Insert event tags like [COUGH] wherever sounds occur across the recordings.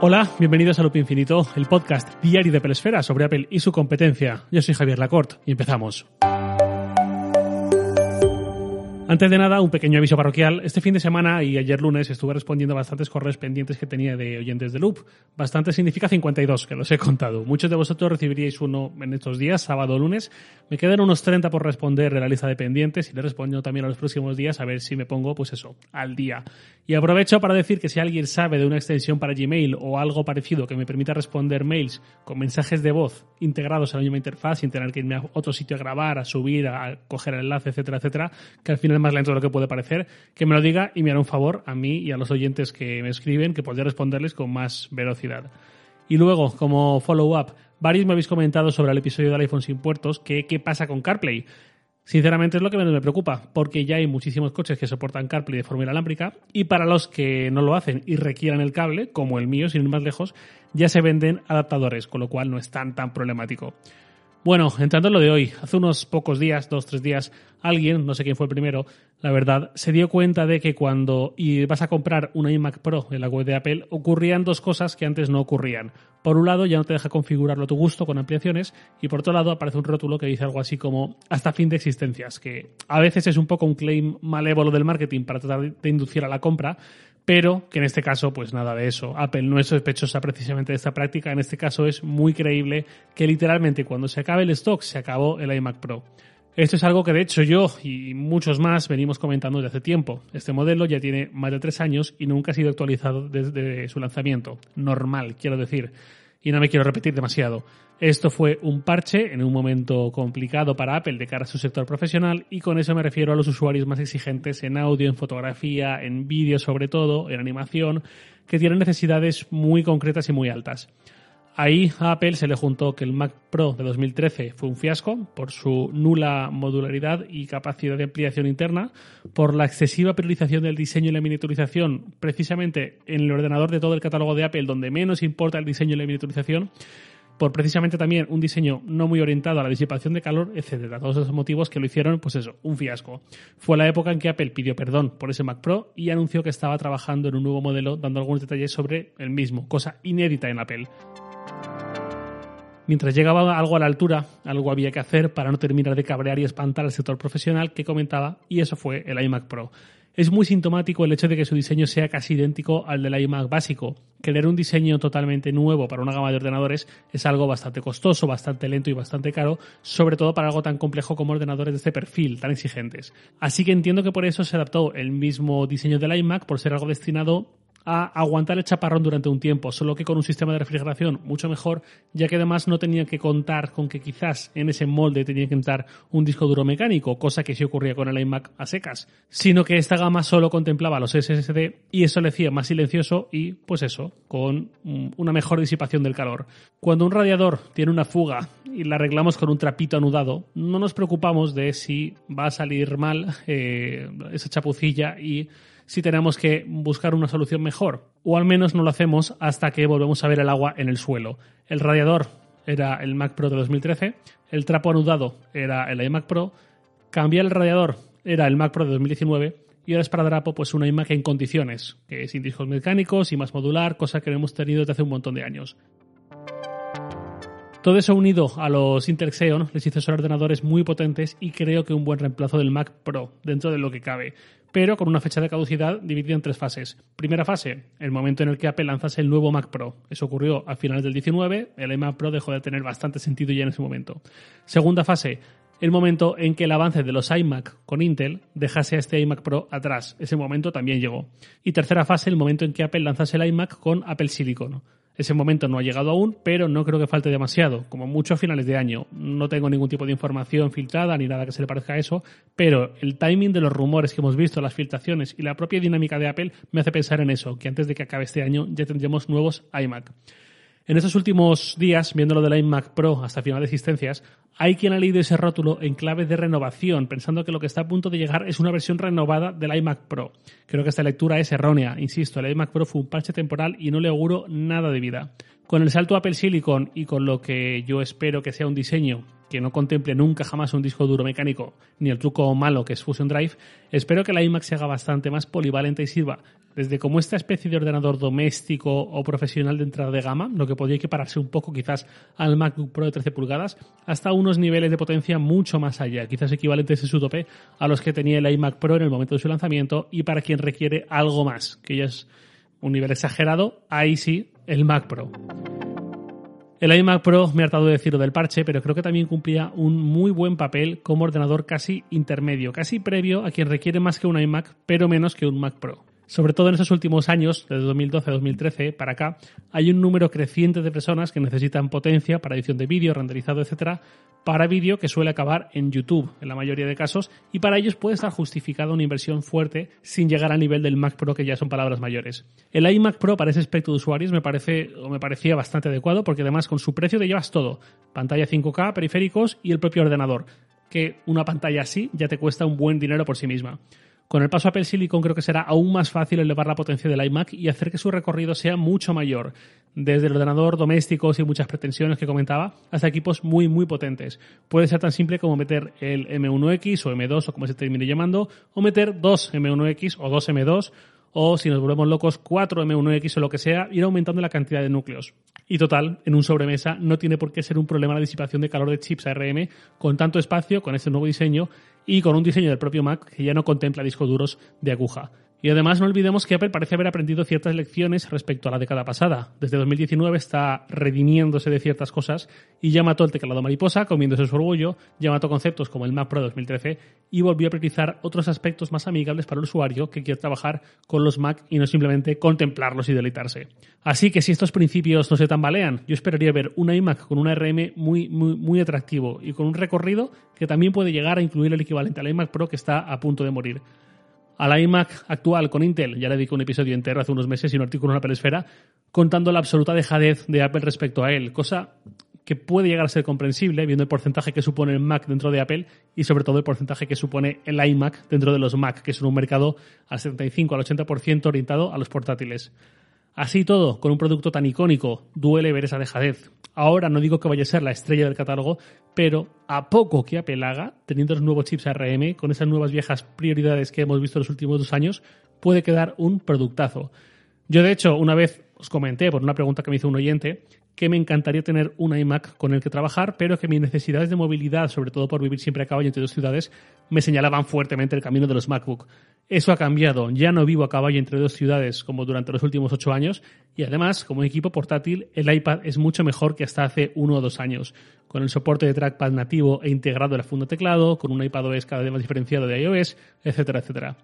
Hola, bienvenidos a Loop Infinito, el podcast diario de Pelesfera sobre Apple y su competencia. Yo soy Javier Lacorte y empezamos. Antes de nada, un pequeño aviso parroquial. Este fin de semana y ayer lunes estuve respondiendo a bastantes correos pendientes que tenía de oyentes de Loop. Bastante significa 52, que los he contado. Muchos de vosotros recibiríais uno en estos días, sábado o lunes. Me quedan unos 30 por responder de la lista de pendientes y le respondo también a los próximos días a ver si me pongo, pues eso, al día. Y aprovecho para decir que si alguien sabe de una extensión para Gmail o algo parecido que me permita responder mails con mensajes de voz integrados a la misma interfaz sin tener que irme a otro sitio a grabar, a subir, a coger el enlace, etcétera, etcétera, que al final más lento de lo que puede parecer, que me lo diga y me hará un favor a mí y a los oyentes que me escriben, que podría responderles con más velocidad. Y luego, como follow-up, varios me habéis comentado sobre el episodio del iPhone sin puertos, que qué pasa con CarPlay. Sinceramente es lo que menos me preocupa, porque ya hay muchísimos coches que soportan CarPlay de forma inalámbrica y para los que no lo hacen y requieran el cable, como el mío, sin ir más lejos, ya se venden adaptadores, con lo cual no es tan tan problemático. Bueno, entrando en lo de hoy, hace unos pocos días, dos, tres días, alguien, no sé quién fue el primero, la verdad, se dio cuenta de que cuando vas a comprar un iMac Pro en la web de Apple, ocurrían dos cosas que antes no ocurrían. Por un lado, ya no te deja configurarlo a tu gusto con ampliaciones, y por otro lado, aparece un rótulo que dice algo así como hasta fin de existencias, que a veces es un poco un claim malévolo del marketing para tratar de inducir a la compra, pero que en este caso, pues nada de eso. Apple no es sospechosa precisamente de esta práctica. En este caso es muy creíble que literalmente cuando se acabe el stock se acabó el iMac Pro. Esto es algo que de hecho yo y muchos más venimos comentando desde hace tiempo. Este modelo ya tiene más de tres años y nunca ha sido actualizado desde su lanzamiento. Normal, quiero decir y no me quiero repetir demasiado. Esto fue un parche en un momento complicado para Apple de cara a su sector profesional y con eso me refiero a los usuarios más exigentes en audio, en fotografía, en vídeo sobre todo, en animación, que tienen necesidades muy concretas y muy altas. Ahí a Apple se le juntó que el Mac Pro de 2013 fue un fiasco por su nula modularidad y capacidad de ampliación interna, por la excesiva priorización del diseño y la miniaturización precisamente en el ordenador de todo el catálogo de Apple donde menos importa el diseño y la miniaturización, por precisamente también un diseño no muy orientado a la disipación de calor, etcétera. Todos esos motivos que lo hicieron, pues eso, un fiasco. Fue la época en que Apple pidió perdón por ese Mac Pro y anunció que estaba trabajando en un nuevo modelo, dando algunos detalles sobre el mismo, cosa inédita en Apple. Mientras llegaba algo a la altura, algo había que hacer para no terminar de cabrear y espantar al sector profesional que comentaba, y eso fue el iMac Pro. Es muy sintomático el hecho de que su diseño sea casi idéntico al del iMac básico. Querer un diseño totalmente nuevo para una gama de ordenadores es algo bastante costoso, bastante lento y bastante caro, sobre todo para algo tan complejo como ordenadores de este perfil, tan exigentes. Así que entiendo que por eso se adaptó el mismo diseño del iMac, por ser algo destinado a aguantar el chaparrón durante un tiempo, solo que con un sistema de refrigeración mucho mejor, ya que además no tenían que contar con que quizás en ese molde tenía que entrar un disco duro mecánico, cosa que sí ocurría con el iMac a secas, sino que esta gama solo contemplaba los SSD y eso le hacía más silencioso y, pues eso, con una mejor disipación del calor. Cuando un radiador tiene una fuga y la arreglamos con un trapito anudado, no nos preocupamos de si va a salir mal eh, esa chapucilla y si tenemos que buscar una solución mejor. O al menos no lo hacemos hasta que volvemos a ver el agua en el suelo. El radiador era el Mac Pro de 2013, el trapo anudado era el iMac Pro, cambiar el radiador era el Mac Pro de 2019 y ahora es para Drapo pues una iMac en condiciones, que es sin discos mecánicos y más modular, cosa que no hemos tenido desde hace un montón de años. Todo eso unido a los Intel Xeon les hizo ser ordenadores muy potentes y creo que un buen reemplazo del Mac Pro dentro de lo que cabe pero con una fecha de caducidad dividida en tres fases. Primera fase, el momento en el que Apple lanzase el nuevo Mac Pro. Eso ocurrió a finales del 19, el iMac Pro dejó de tener bastante sentido ya en ese momento. Segunda fase, el momento en que el avance de los iMac con Intel dejase a este iMac Pro atrás. Ese momento también llegó. Y tercera fase, el momento en que Apple lanzase el iMac con Apple Silicon. Ese momento no ha llegado aún, pero no creo que falte demasiado, como mucho a finales de año. No tengo ningún tipo de información filtrada ni nada que se le parezca a eso, pero el timing de los rumores que hemos visto, las filtraciones y la propia dinámica de Apple me hace pensar en eso, que antes de que acabe este año ya tendremos nuevos iMac. En estos últimos días, viendo lo del iMac Pro hasta final de existencias, hay quien ha leído ese rótulo en clave de renovación, pensando que lo que está a punto de llegar es una versión renovada del iMac Pro. Creo que esta lectura es errónea. Insisto, el iMac Pro fue un parche temporal y no le auguro nada de vida. Con el salto Apple Silicon y con lo que yo espero que sea un diseño que no contemple nunca jamás un disco duro mecánico ni el truco malo que es Fusion Drive, espero que la iMac se haga bastante más polivalente y sirva. Desde como esta especie de ordenador doméstico o profesional de entrada de gama, lo que podría equipararse un poco quizás al MacBook Pro de 13 pulgadas, hasta unos niveles de potencia mucho más allá, quizás equivalentes en su tope a los que tenía el iMac Pro en el momento de su lanzamiento y para quien requiere algo más, que ya es un nivel exagerado, ahí sí, el Mac Pro. El iMac Pro me ha hartado de decirlo del parche, pero creo que también cumplía un muy buen papel como ordenador casi intermedio, casi previo a quien requiere más que un iMac, pero menos que un Mac Pro. Sobre todo en estos últimos años, desde 2012 a 2013 para acá, hay un número creciente de personas que necesitan potencia para edición de vídeo, renderizado, etcétera, para vídeo que suele acabar en YouTube en la mayoría de casos y para ellos puede estar justificada una inversión fuerte sin llegar al nivel del Mac Pro que ya son palabras mayores. El iMac Pro para ese aspecto de usuarios me parece o me parecía bastante adecuado porque además con su precio te llevas todo, pantalla 5K, periféricos y el propio ordenador, que una pantalla así ya te cuesta un buen dinero por sí misma. Con el paso a Apple Silicon creo que será aún más fácil elevar la potencia del iMac y hacer que su recorrido sea mucho mayor, desde el ordenador doméstico sin muchas pretensiones que comentaba, hasta equipos muy muy potentes. Puede ser tan simple como meter el M1X o M2 o como se termine llamando, o meter dos M1X o dos M2 o si nos volvemos locos 4 M1X o lo que sea, ir aumentando la cantidad de núcleos. Y total, en un sobremesa no tiene por qué ser un problema la disipación de calor de chips ARM con tanto espacio, con este nuevo diseño y con un diseño del propio Mac que ya no contempla discos duros de aguja. Y además no olvidemos que Apple parece haber aprendido ciertas lecciones respecto a la década pasada. Desde 2019 está redimiéndose de ciertas cosas y ya mató el teclado mariposa, comiéndose su orgullo, ya mató conceptos como el Mac Pro 2013 y volvió a priorizar otros aspectos más amigables para el usuario que quiere trabajar con los Mac y no simplemente contemplarlos y deleitarse. Así que si estos principios no se tambalean, yo esperaría ver una iMac con un ARM muy, muy, muy atractivo y con un recorrido que también puede llegar a incluir el equivalente al iMac Pro que está a punto de morir a la iMac actual con Intel, ya le dedico un episodio entero hace unos meses y un artículo en la Pelesfera, contando la absoluta dejadez de Apple respecto a él, cosa que puede llegar a ser comprensible viendo el porcentaje que supone el Mac dentro de Apple y sobre todo el porcentaje que supone el iMac dentro de los Mac, que es un mercado al 75 al 80% orientado a los portátiles. Así todo, con un producto tan icónico, duele ver esa dejadez. Ahora no digo que vaya a ser la estrella del catálogo, pero a poco que Apple haga, teniendo los nuevos chips ARM, con esas nuevas viejas prioridades que hemos visto los últimos dos años, puede quedar un productazo. Yo, de hecho, una vez os comenté por una pregunta que me hizo un oyente que me encantaría tener un iMac con el que trabajar, pero que mis necesidades de movilidad, sobre todo por vivir siempre a caballo entre dos ciudades, me señalaban fuertemente el camino de los MacBook. Eso ha cambiado. Ya no vivo a caballo entre dos ciudades como durante los últimos ocho años y además, como equipo portátil, el iPad es mucho mejor que hasta hace uno o dos años. Con el soporte de trackpad nativo e integrado en la funda teclado, con un iPad OS cada vez más diferenciado de iOS, etcétera, etcétera.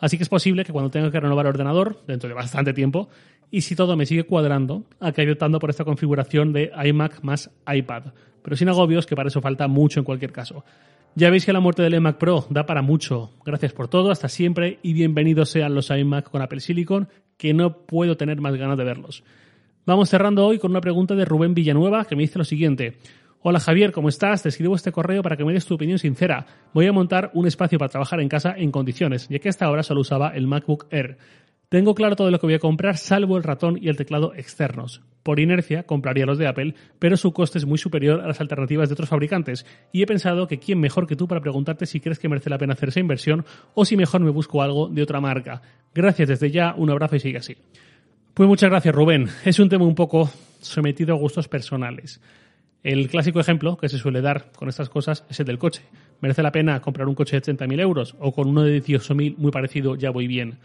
Así que es posible que cuando tenga que renovar el ordenador, dentro de bastante tiempo, y si todo me sigue cuadrando, acabe optando por esta configuración de iMac más iPad. Pero sin agobios, que para eso falta mucho en cualquier caso. Ya veis que la muerte del iMac Pro da para mucho. Gracias por todo, hasta siempre y bienvenidos sean los iMac con Apple Silicon, que no puedo tener más ganas de verlos. Vamos cerrando hoy con una pregunta de Rubén Villanueva que me dice lo siguiente. Hola Javier, ¿cómo estás? Te escribo este correo para que me des tu opinión sincera. Voy a montar un espacio para trabajar en casa en condiciones, ya que hasta ahora solo usaba el MacBook Air. Tengo claro todo lo que voy a comprar, salvo el ratón y el teclado externos. Por inercia, compraría los de Apple, pero su coste es muy superior a las alternativas de otros fabricantes, y he pensado que quién mejor que tú para preguntarte si crees que merece la pena hacer esa inversión o si mejor me busco algo de otra marca. Gracias desde ya, un abrazo y sigue así. Pues muchas gracias, Rubén. Es un tema un poco sometido a gustos personales. El clásico ejemplo que se suele dar con estas cosas es el del coche. ¿Merece la pena comprar un coche de 30.000 euros o con uno de 18.000 muy parecido ya voy bien?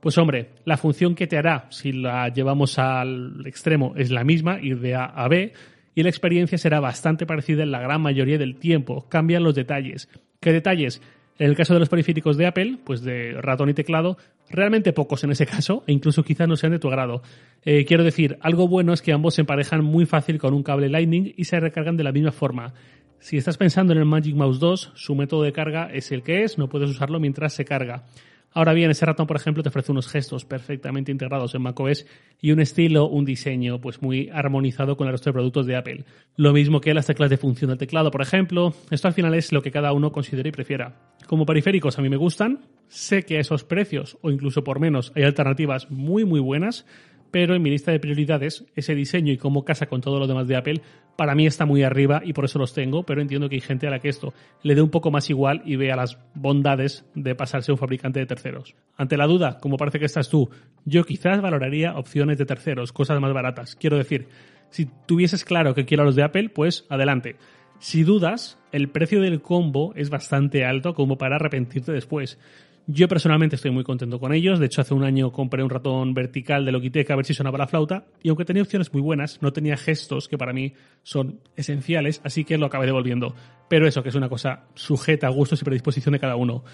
Pues hombre, la función que te hará si la llevamos al extremo es la misma, ir de A a B, y la experiencia será bastante parecida en la gran mayoría del tiempo. Cambian los detalles. ¿Qué detalles? En el caso de los periféricos de Apple, pues de ratón y teclado, realmente pocos en ese caso, e incluso quizás no sean de tu agrado. Eh, quiero decir, algo bueno es que ambos se emparejan muy fácil con un cable Lightning y se recargan de la misma forma. Si estás pensando en el Magic Mouse 2, su método de carga es el que es, no puedes usarlo mientras se carga. Ahora bien, ese ratón, por ejemplo, te ofrece unos gestos perfectamente integrados en macOS y un estilo, un diseño pues muy armonizado con el resto de productos de Apple. Lo mismo que las teclas de función del teclado, por ejemplo. Esto al final es lo que cada uno considere y prefiera. Como periféricos a mí me gustan, sé que a esos precios o incluso por menos hay alternativas muy muy buenas, pero en mi lista de prioridades, ese diseño y cómo casa con todo lo demás de Apple, para mí está muy arriba y por eso los tengo, pero entiendo que hay gente a la que esto le dé un poco más igual y vea las bondades de pasarse a un fabricante de terceros. Ante la duda, como parece que estás tú, yo quizás valoraría opciones de terceros, cosas más baratas. Quiero decir, si tuvieses claro que quiero los de Apple, pues adelante. Si dudas, el precio del combo es bastante alto como para arrepentirte después. Yo personalmente estoy muy contento con ellos. De hecho, hace un año compré un ratón vertical de Logitech a ver si sonaba la flauta. Y aunque tenía opciones muy buenas, no tenía gestos que para mí son esenciales, así que lo acabé devolviendo. Pero eso, que es una cosa sujeta a gustos y predisposición de cada uno.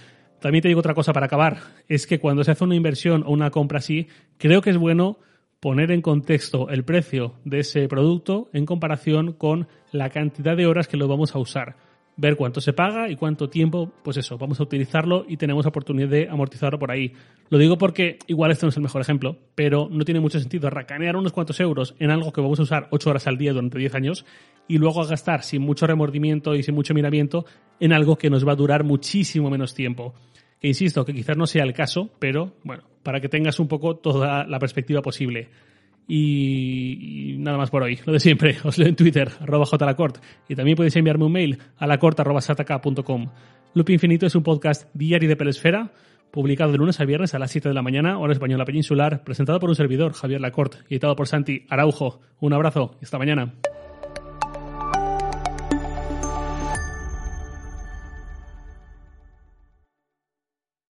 También te digo otra cosa para acabar. Es que cuando se hace una inversión o una compra así, creo que es bueno poner en contexto el precio de ese producto en comparación con la cantidad de horas que lo vamos a usar ver cuánto se paga y cuánto tiempo, pues eso, vamos a utilizarlo y tenemos oportunidad de amortizarlo por ahí. Lo digo porque igual este no es el mejor ejemplo, pero no tiene mucho sentido racanear unos cuantos euros en algo que vamos a usar 8 horas al día durante 10 años y luego gastar sin mucho remordimiento y sin mucho miramiento en algo que nos va a durar muchísimo menos tiempo. Que insisto, que quizás no sea el caso, pero bueno, para que tengas un poco toda la perspectiva posible. Y, nada más por hoy. Lo de siempre. [LAUGHS] Os leo en Twitter, arroba jlacort. Y también podéis enviarme un mail a lacort.sataka.com. Loop Infinito es un podcast diario de Pelesfera, publicado de lunes a viernes a las 7 de la mañana, hora española peninsular, presentado por un servidor, Javier Lacort, y editado por Santi Araujo. Un abrazo y hasta mañana.